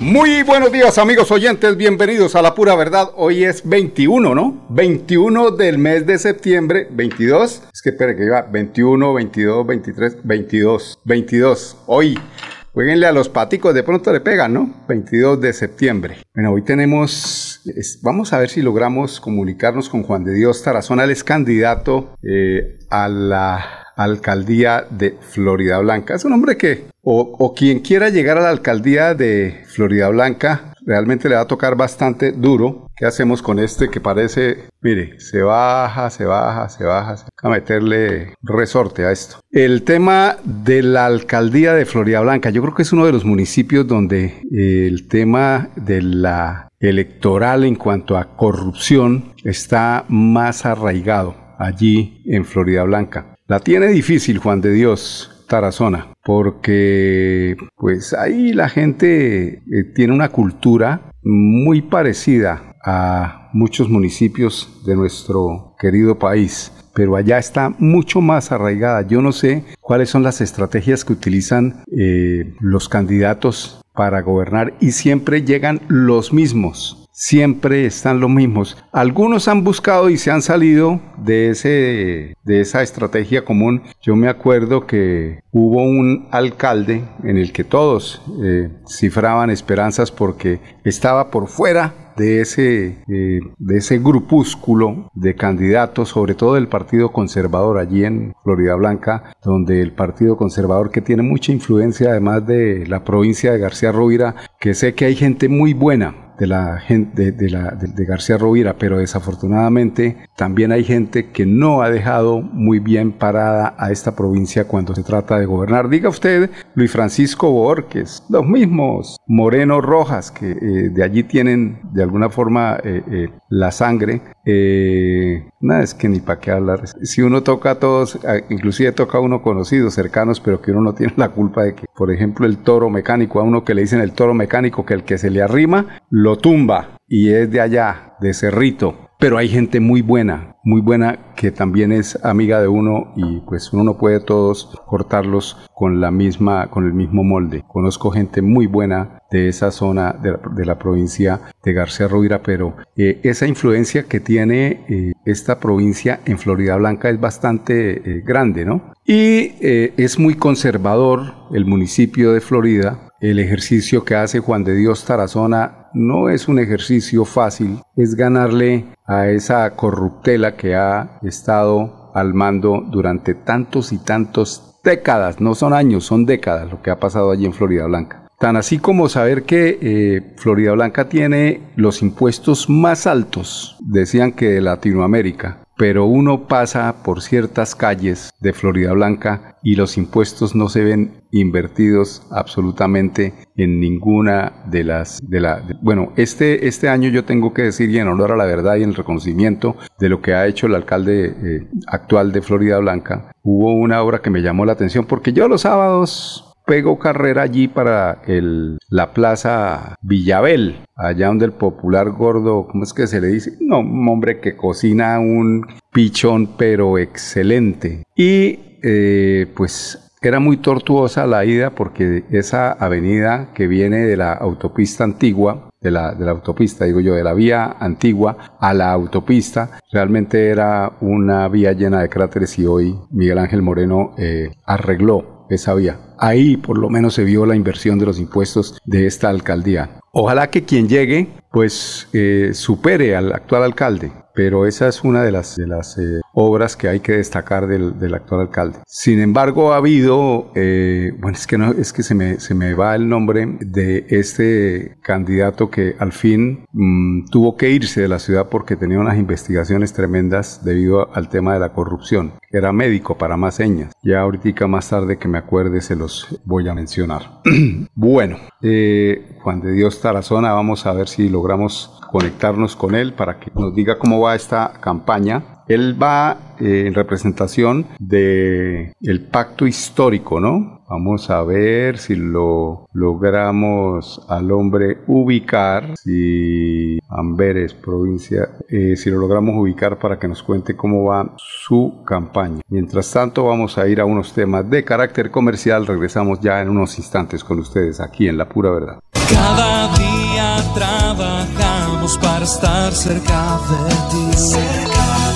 Muy buenos días amigos oyentes, bienvenidos a La Pura Verdad. Hoy es 21, ¿no? 21 del mes de septiembre, 22. Es que espere que iba 21, 22, 23, 22, 22. Hoy, jueguenle a los paticos, de pronto le pegan, ¿no? 22 de septiembre. Bueno, hoy tenemos, vamos a ver si logramos comunicarnos con Juan de Dios Tarazona, él es candidato eh, a la alcaldía de Florida Blanca. Es un hombre que, o, quien quiera llegar a la alcaldía de Florida Blanca, realmente le va a tocar bastante duro. ¿Qué hacemos con este que parece, mire, se baja, se baja, se baja, se a meterle resorte a esto? El tema de la alcaldía de Florida Blanca, yo creo que es uno de los municipios donde el tema de la electoral en cuanto a corrupción está más arraigado allí en Florida Blanca. La tiene difícil Juan de Dios Tarazona, porque pues ahí la gente eh, tiene una cultura muy parecida a muchos municipios de nuestro querido país pero allá está mucho más arraigada. Yo no sé cuáles son las estrategias que utilizan eh, los candidatos para gobernar y siempre llegan los mismos siempre están los mismos. Algunos han buscado y se han salido de, ese, de esa estrategia común. Yo me acuerdo que hubo un alcalde en el que todos eh, cifraban esperanzas porque estaba por fuera de ese, eh, de ese grupúsculo de candidatos, sobre todo del Partido Conservador allí en Florida Blanca, donde el Partido Conservador que tiene mucha influencia además de la provincia de García Rovira, que sé que hay gente muy buena, de la gente de, la, de, García Rovira, pero desafortunadamente también hay gente que no ha dejado muy bien parada a esta provincia cuando se trata de gobernar. Diga usted, Luis Francisco Borges, los mismos Moreno Rojas, que eh, de allí tienen de alguna forma eh, eh, la sangre. nada, es que ni para qué hablar. Si uno toca a todos, inclusive toca a uno conocido, cercanos, pero que uno no tiene la culpa de que, por ejemplo, el toro mecánico, a uno que le dicen el toro mecánico, que el que se le arrima, lo tumba y es de allá, de Cerrito. Pero hay gente muy buena, muy buena que también es amiga de uno y pues uno no puede todos cortarlos con la misma, con el mismo molde. Conozco gente muy buena de esa zona de la, provincia de García Rovira, pero eh, esa influencia que tiene eh, esta provincia en Florida Blanca es bastante eh, grande, ¿no? Y es muy conservador el municipio de Florida, el ejercicio que hace Juan de Dios Tarazona no es un ejercicio fácil, es ganarle a esa corruptela que ha estado al mando durante tantos y tantos décadas, no son años, son décadas lo que ha pasado allí en Florida Blanca. Tan así como saber que eh, Florida Blanca tiene los impuestos más altos, decían que de Latinoamérica, pero uno pasa por ciertas calles de Florida Blanca y los impuestos no se ven invertidos absolutamente en ninguna de las de la bueno este este año yo tengo que decir y en honor a la verdad y en el reconocimiento de lo que ha hecho el alcalde eh, actual de Florida Blanca hubo una obra que me llamó la atención porque yo los sábados pego carrera allí para el, la plaza Villabel, allá donde el popular gordo, ¿cómo es que se le dice? No, un hombre que cocina un pichón, pero excelente. Y eh, pues era muy tortuosa la ida porque esa avenida que viene de la autopista antigua, de la, de la, autopista, digo yo, de la vía antigua a la autopista, realmente era una vía llena de cráteres y hoy Miguel Ángel Moreno eh, arregló esa vía. Ahí por lo menos se vio la inversión de los impuestos de esta alcaldía. Ojalá que quien llegue pues eh, supere al actual alcalde pero esa es una de las, de las eh, obras que hay que destacar del, actual alcalde. Sin embargo, ha habido, eh, bueno, es que, no, es que se, me, se me va el nombre de este candidato que al fin mm, tuvo que irse de la ciudad porque tenía unas investigaciones tremendas debido al tema de la corrupción. Era médico para más señas. Ya ahorita más tarde que me acuerde se los voy a mencionar. bueno, eh, Juan de Dios Tarazona, vamos a ver si logramos conectarnos con él para que nos diga cómo va esta campaña Él va eh, en representación de el pacto histórico, ¿no? Vamos a ver si lo logramos al hombre ubicar, si Amberes, provincia, eh, si lo logramos ubicar para que nos cuente cómo va su campaña. Mientras tanto, vamos a ir a unos temas de carácter comercial. Regresamos ya en unos instantes con ustedes aquí en La Pura Verdad. Cada día trabajamos para estar cerca de ti.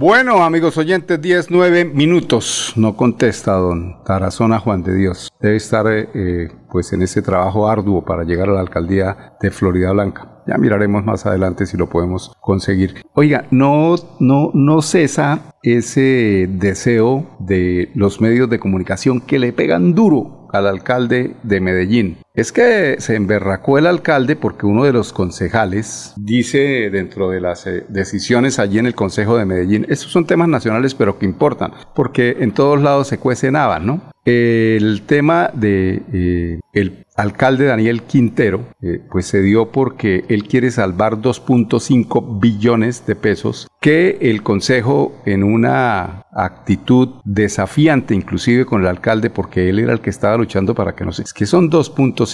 Bueno, amigos oyentes, 10, 9 minutos. No contesta don Tarazona Juan de Dios. Debe estar eh, pues en ese trabajo arduo para llegar a la alcaldía de Florida Blanca. Ya miraremos más adelante si lo podemos conseguir. Oiga, no, no, no cesa ese deseo de los medios de comunicación que le pegan duro al alcalde de Medellín. Es que se emberracó el alcalde porque uno de los concejales dice dentro de las eh, decisiones allí en el Consejo de Medellín, estos son temas nacionales pero que importan, porque en todos lados se cuecen habas, ¿no? El tema de eh, el alcalde Daniel Quintero, eh, pues se dio porque él quiere salvar 2.5 billones de pesos que el Consejo en una actitud desafiante inclusive con el alcalde porque él era el que estaba luchando para que no se... Es que son 2.5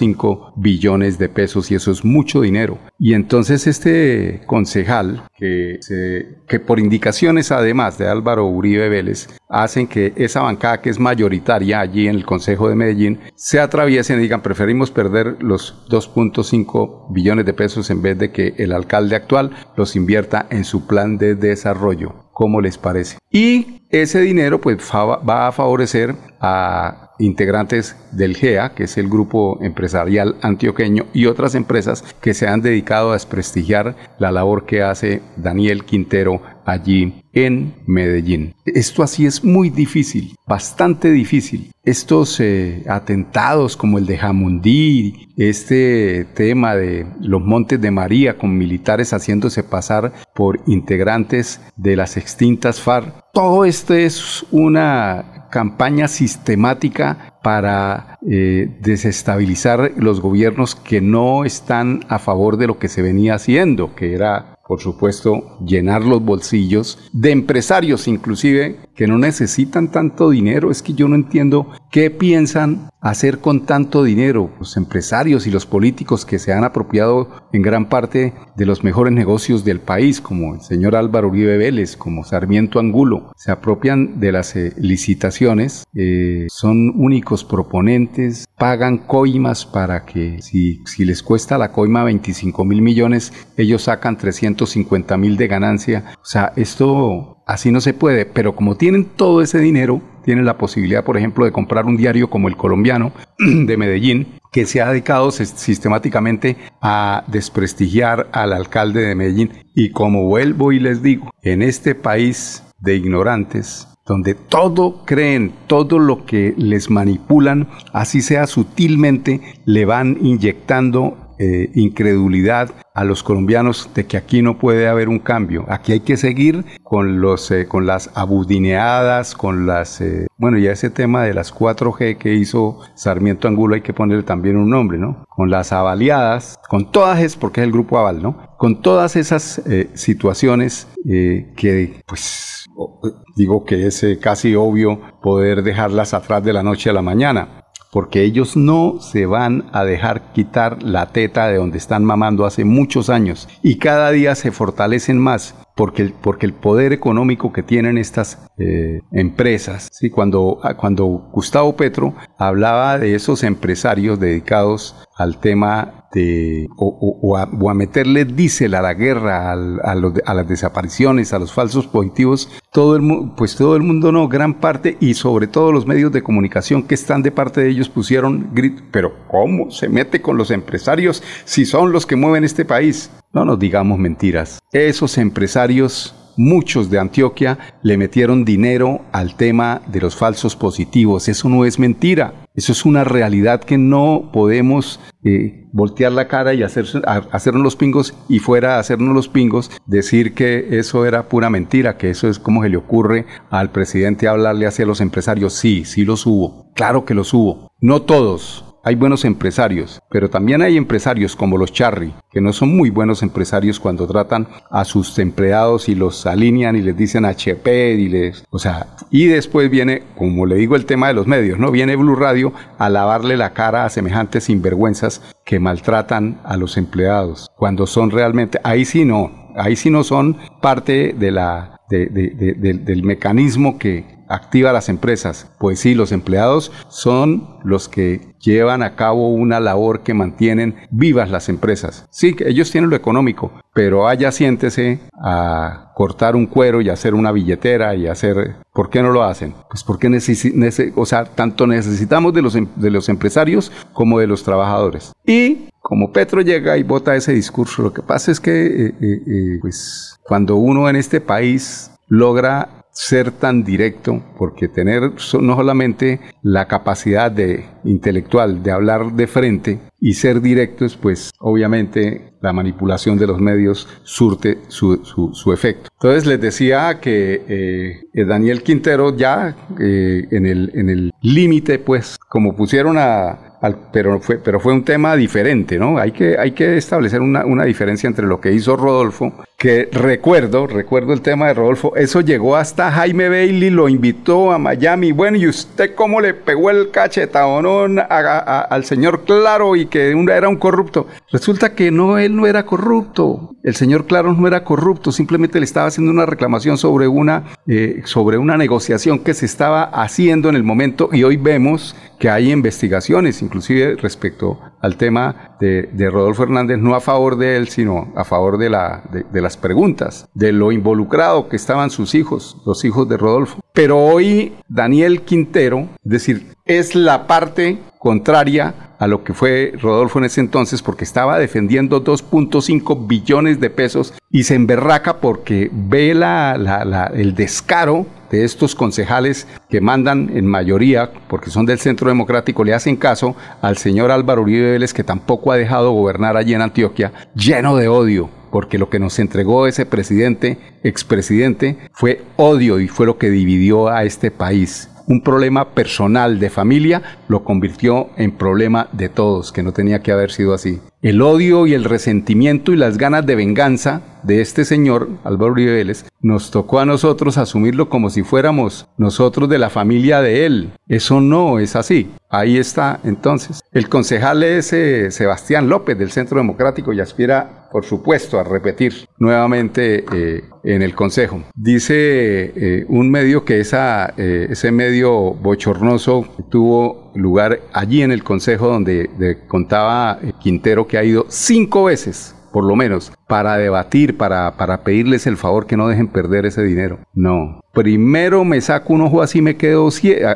billones de pesos y eso es mucho dinero. Y entonces este concejal que, que por indicaciones además de Álvaro Uribe Vélez hacen que esa bancada que es mayoritaria allí en el Consejo de Medellín se atraviesen y digan preferimos perder los 2.5 billones de pesos en vez de que el alcalde actual los invierta en su plan de desarrollo. ¿Cómo les parece? Y ese dinero pues va a favorecer a integrantes del GEA, que es el grupo empresarial antioqueño, y otras empresas que se han dedicado a desprestigiar la labor que hace Daniel Quintero allí en Medellín. Esto así es muy difícil, bastante difícil. Estos eh, atentados como el de Jamundí, este tema de los Montes de María con militares haciéndose pasar por integrantes de las extintas FARC, todo esto es una campaña sistemática para eh, desestabilizar los gobiernos que no están a favor de lo que se venía haciendo, que era por supuesto, llenar los bolsillos de empresarios inclusive que no necesitan tanto dinero. Es que yo no entiendo qué piensan hacer con tanto dinero los empresarios y los políticos que se han apropiado en gran parte de los mejores negocios del país, como el señor Álvaro Uribe Vélez, como Sarmiento Angulo. Se apropian de las eh, licitaciones, eh, son únicos proponentes, pagan coimas para que si, si les cuesta la coima 25 mil millones, ellos sacan 350 mil de ganancia. O sea, esto así no se puede, pero como tienen todo ese dinero, tienen la posibilidad, por ejemplo, de comprar un diario como el colombiano de Medellín, que se ha dedicado sistemáticamente a desprestigiar al alcalde de Medellín. Y como vuelvo y les digo, en este país de ignorantes, donde todo creen, todo lo que les manipulan, así sea sutilmente, le van inyectando eh, incredulidad a los colombianos de que aquí no puede haber un cambio. Aquí hay que seguir con, los, eh, con las abudineadas, con las... Eh, bueno, ya ese tema de las 4G que hizo Sarmiento Angulo hay que ponerle también un nombre, ¿no? Con las avaliadas, con todas es porque es el grupo aval, ¿no? Con todas esas situaciones que, pues, digo que es casi obvio poder dejarlas atrás de la noche a la mañana porque ellos no se van a dejar quitar la teta de donde están mamando hace muchos años y cada día se fortalecen más porque el, porque el poder económico que tienen estas eh, empresas, ¿sí? cuando, ah, cuando Gustavo Petro hablaba de esos empresarios dedicados al tema de, o, a, meterle diésel a la guerra, a, las desapariciones, a los falsos positivos, todo el, pues todo el mundo no, gran parte y sobre todo los medios de comunicación que están de parte de ellos pusieron grito, pero ¿cómo se mete con los empresarios si son los que mueven este país? No nos digamos mentiras. Esos empresarios muchos de Antioquia le metieron dinero al tema de los falsos positivos. Eso no es mentira. Eso es una realidad que no podemos eh, voltear la cara y hacer, hacernos los pingos y fuera a hacernos los pingos decir que eso era pura mentira, que eso es como se le ocurre al presidente hablarle hacia los empresarios. Sí, sí los hubo. Claro que los hubo. No todos, hay buenos empresarios, pero también hay empresarios como los Charry, que no son muy buenos empresarios cuando tratan a sus empleados y los alinean y les dicen HP y les, o sea, y después viene, como le digo el tema de los medios, ¿no? Viene Blue Radio a lavarle la cara a semejantes sinvergüenzas que maltratan a los empleados, cuando son realmente, ahí sí no, ahí sí no son parte de la, del mecanismo que, activa las empresas? Pues sí, los empleados son los que llevan a cabo una labor que mantienen vivas las empresas. Sí, ellos tienen lo económico, pero allá siéntese a cortar un cuero y hacer una billetera y hacer... ¿Por qué no lo hacen? Pues porque o sea, tanto necesitamos de los, em, de los empresarios como de los trabajadores. Y como Petro llega y vota ese discurso, lo que pasa es que eh, eh, eh, pues, cuando uno en este país logra ser tan directo, porque tener no solamente la capacidad de intelectual de hablar de frente y ser directos, pues obviamente la manipulación de los medios surte su, su, efecto. Entonces les decía que eh, Daniel Quintero ya eh, en el límite, en el pues como pusieron a, pero, fue, pero fue un tema diferente, ¿no? Hay que, hay que establecer una, una, diferencia entre lo que hizo Rodolfo, que recuerdo, recuerdo el tema de Rodolfo, eso llegó hasta Jaime Bailey, lo invitó a Miami, bueno, ¿y usted cómo le pegó el cachetadón al señor Claro y que era un corrupto? Resulta que no, él no era corrupto, el señor Claro no era corrupto, simplemente le estaba haciendo una reclamación sobre una, eh, sobre una negociación que se estaba haciendo en el momento y hoy vemos que hay investigaciones, inclusive respecto al tema de, Rodolfo Hernández, no a favor de él, sino a favor de, de, las preguntas, de lo involucrado que estaban sus hijos, los hijos de Rodolfo. Pero hoy Daniel Quintero, es decir, es la parte contraria a lo que fue Rodolfo en ese entonces porque estaba defendiendo 2.5 billones de pesos y se emberraca porque ve la, el descaro de estos concejales que mandan en mayoría, porque son del Centro Democrático, le hacen caso al señor Álvaro Uribe Vélez, que tampoco ha dejado gobernar allí en Antioquia, lleno de odio, porque lo que nos entregó ese presidente, expresidente, fue odio y fue lo que dividió a este país un problema personal de familia lo convirtió en problema de todos, que no tenía que haber sido así. El odio y el resentimiento y las ganas de venganza de este señor, Álvaro Uribe nos tocó a nosotros asumirlo como si fuéramos nosotros de la familia de él. Eso no es así. Ahí está entonces. El concejal es eh, Sebastián López del Centro Democrático y aspira, por supuesto, a repetir nuevamente eh, en el Consejo. Dice eh, un medio que ese medio bochornoso tuvo lugar allí en el Consejo donde contaba Quintero que ha ido cinco veces por lo menos, para debatir, para, para pedirles el favor que no dejen perder ese dinero. No. Primero me saco un ojo así me quedo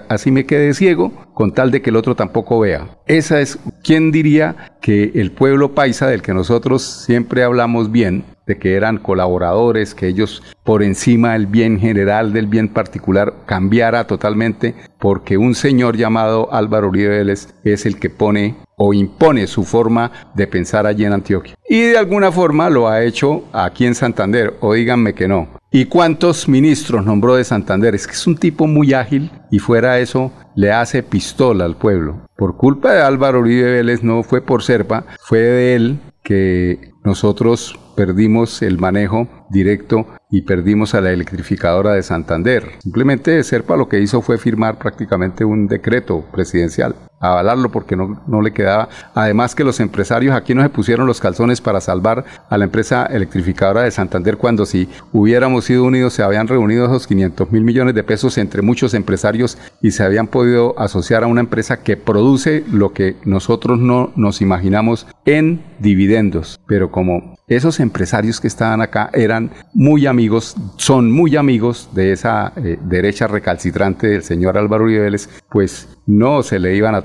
así me ciego, con tal de que el otro tampoco vea. Esa es, ¿quién diría que el pueblo paisa del que nosotros siempre hablamos bien, de que eran colaboradores, que ellos por encima del bien general, del bien particular, cambiara totalmente, porque un señor llamado Álvaro Uribe Vélez es el que pone o impone su forma de pensar allí en Antioquia. Y de alguna forma lo ha hecho aquí en Santander, o díganme que no. ¿Y cuántos ministros nombró de Santander? Es que es un tipo muy ágil y fuera eso le hace pistola al pueblo. Por culpa de Álvaro Uribe Vélez, no fue por Serpa, fue de él que nosotros perdimos el manejo directo y perdimos a la electrificadora de Santander. Simplemente Serpa lo que hizo fue firmar prácticamente un decreto presidencial avalarlo porque no, no le quedaba. Además que los empresarios aquí no se pusieron los calzones para salvar a la empresa electrificadora de Santander cuando si hubiéramos sido unidos se habían reunido esos 500 mil millones de pesos entre muchos empresarios y se habían podido asociar a una empresa que produce lo que nosotros no nos imaginamos en dividendos. Pero como esos empresarios que estaban acá eran muy amigos, son muy amigos de esa eh, derecha recalcitrante del señor Álvaro Uribe pues no se le iban a,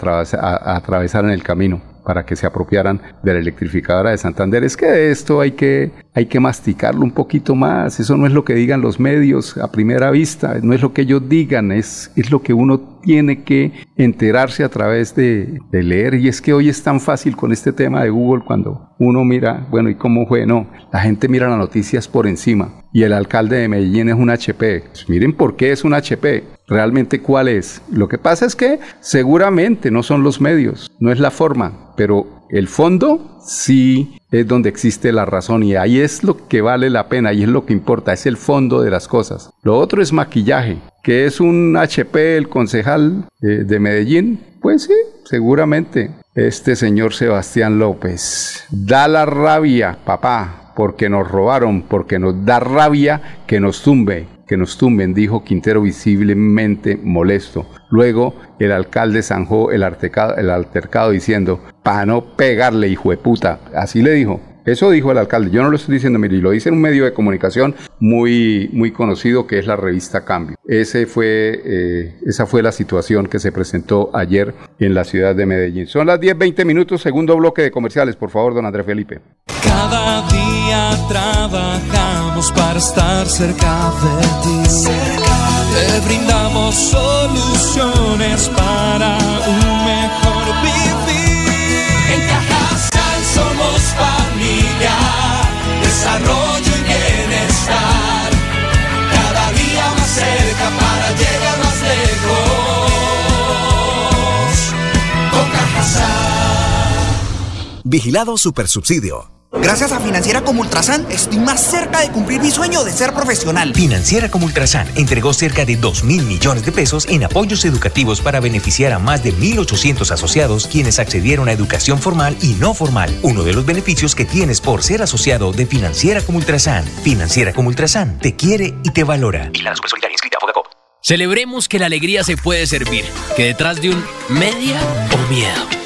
atravesar en el camino para que se apropiaran de la electrificadora de Santander. Es que esto hay que, hay que masticarlo un poquito más. Eso no es lo que digan los medios a primera vista, no es lo que ellos digan, es, es lo que uno tiene que enterarse a través de, leer. Y es que hoy es tan fácil con este tema de Google cuando uno mira, bueno, ¿y cómo fue? No, la gente mira las noticias por encima. Y el alcalde de Medellín es un HP. Pues miren por qué es un HP. Realmente cuál es. Lo que pasa es que seguramente no son los medios, no es la forma, pero el fondo sí es donde existe la razón y ahí es lo que vale la pena, y es lo que importa, es el fondo de las cosas. Lo otro es maquillaje, que es un HP el concejal eh, de Medellín. Pues sí, seguramente. Este señor Sebastián López da la rabia, papá, porque nos robaron, porque nos da rabia que nos tumbe, que nos tumben, dijo Quintero visiblemente molesto. Luego el alcalde zanjó el altercado, diciendo, para no pegarle, hijo de puta. Así le dijo. Eso dijo el alcalde. Yo no lo estoy diciendo, mire, lo dice en un medio de comunicación muy, muy conocido que es la revista Cambio. Fue, eh, esa fue la situación que se presentó ayer en la ciudad de Medellín. Son las 10, 20 minutos, segundo bloque de comerciales, por favor, don Andrés Felipe. Cada día para estar cerca de ti. Te brindamos soluciones para un Vigilado Supersubsidio. Gracias a Financiera como Ultrasan, estoy más cerca de cumplir mi sueño de ser profesional. Financiera como Ultrasan entregó cerca de 2 mil millones de pesos en apoyos educativos para beneficiar a más de 1.800 asociados quienes accedieron a educación formal y no formal. Uno de los beneficios que tienes por ser asociado de Financiera como Ultrasan. Financiera como Ultrasan te quiere y te valora. Y la inscrita a Celebremos que la alegría se puede servir, que detrás de un media o miedo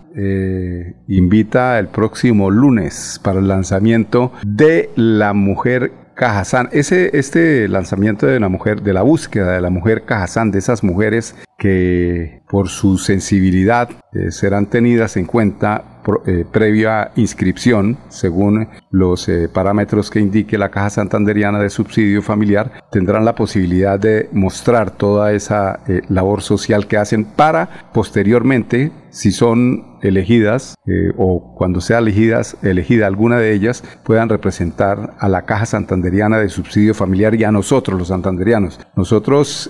Eh, invita el próximo lunes para el lanzamiento de La Mujer Cajazán. Ese, este lanzamiento de la mujer, de la búsqueda de la mujer Cajazán, de esas mujeres que por su sensibilidad eh, serán tenidas en cuenta eh, previa inscripción, según los eh, parámetros que indique la Caja Santanderiana de Subsidio Familiar, tendrán la posibilidad de mostrar toda esa labor social que hacen para posteriormente, si son elegidas o cuando sea elegidas, elegida alguna de ellas, puedan representar a la Caja Santanderiana de Subsidio Familiar y a nosotros los santanderianos. Nosotros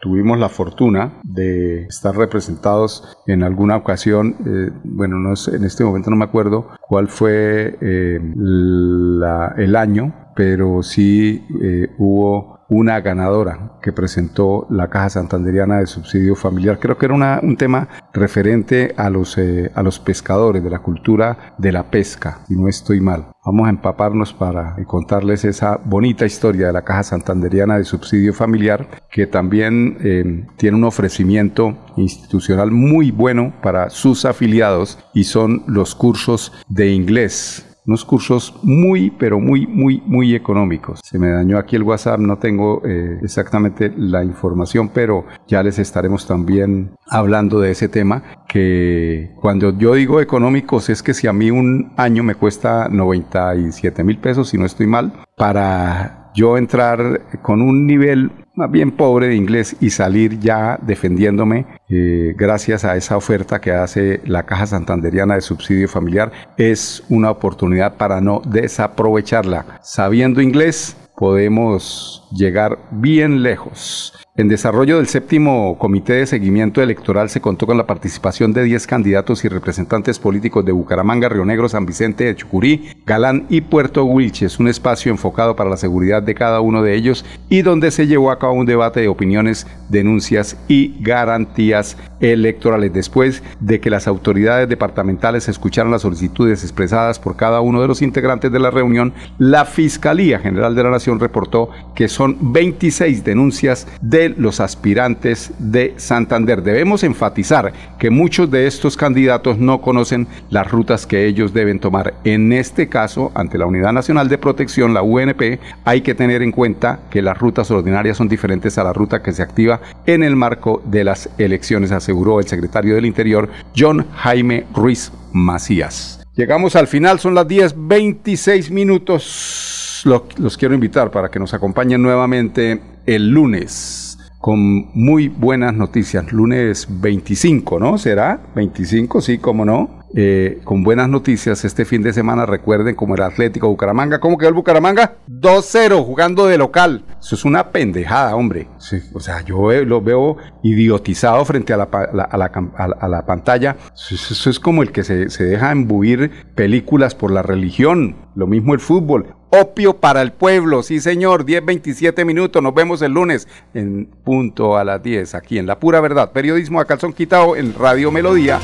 tuvimos la fortuna de estar representados en alguna ocasión, eh, bueno, no en este momento no me acuerdo cuál fue eh, el año, pero sí eh, hubo una ganadora que presentó la Caja Santanderiana de Subsidio Familiar. Creo que era un tema referente a los, eh, a los pescadores, de la cultura de la pesca, y no estoy mal. Vamos a empaparnos para contarles esa bonita historia de la Caja Santanderiana de Subsidio Familiar, que también eh, tiene un ofrecimiento institucional muy bueno para sus afiliados y son los cursos de inglés unos cursos muy, pero muy, muy, muy económicos. Se me dañó aquí el WhatsApp, no tengo eh, exactamente la información, pero ya les estaremos también hablando de ese tema, que cuando yo digo económicos es que si a mí un año me cuesta 97 mil pesos, si no estoy mal, para yo entrar con un nivel más bien pobre de inglés y salir ya defendiéndome eh, gracias a esa oferta que hace la Caja Santanderiana de Subsidio Familiar es una oportunidad para no desaprovecharla. Sabiendo inglés podemos llegar bien lejos. En desarrollo del séptimo Comité de Seguimiento Electoral se contó con la participación de 10 candidatos y representantes políticos de Bucaramanga, Río Negro, San Vicente de Chucurí, Galán y Puerto Wilches, un espacio enfocado para la seguridad de cada uno de ellos y donde se llevó a cabo un debate de opiniones, denuncias y garantías electorales. Después de que las autoridades departamentales escucharon las solicitudes expresadas por cada uno de los integrantes de la reunión, la Fiscalía General de la Nación reportó que son 26 denuncias de los aspirantes de Santander. Debemos enfatizar que muchos de estos candidatos no conocen las rutas que ellos deben tomar. En este caso, ante la Unidad Nacional de Protección, la UNP, hay que tener en cuenta que las rutas ordinarias son diferentes a la ruta que se activa en el marco de las elecciones, aseguró el secretario del Interior, John Jaime Ruiz Macías. Llegamos al final, son las 10.26 minutos. Los quiero invitar para que nos acompañen nuevamente el lunes con muy buenas noticias. Lunes 25, ¿no? ¿Será? 25, sí, cómo no. Eh, con buenas noticias este fin de semana. Recuerden como el Atlético Bucaramanga. ¿Cómo quedó el Bucaramanga? 2-0 jugando de local. Eso es una pendejada, hombre. o sea, yo lo veo idiotizado frente a la, pantalla. Eso, es como el que se, deja embuir películas por la religión. Lo mismo el fútbol. Opio para el pueblo, sí señor, 10, 27 minutos, nos vemos el lunes en punto a las 10, aquí en La Pura Verdad, periodismo a calzón quitado en Radio Melodía,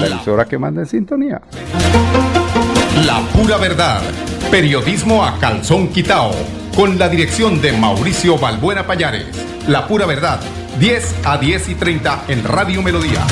la emisora que manda en sintonía. La Pura Verdad, periodismo a calzón quitado, con la dirección de Mauricio Balbuena Payares. La Pura Verdad, 10 a 10 y 30 en Radio Melodía.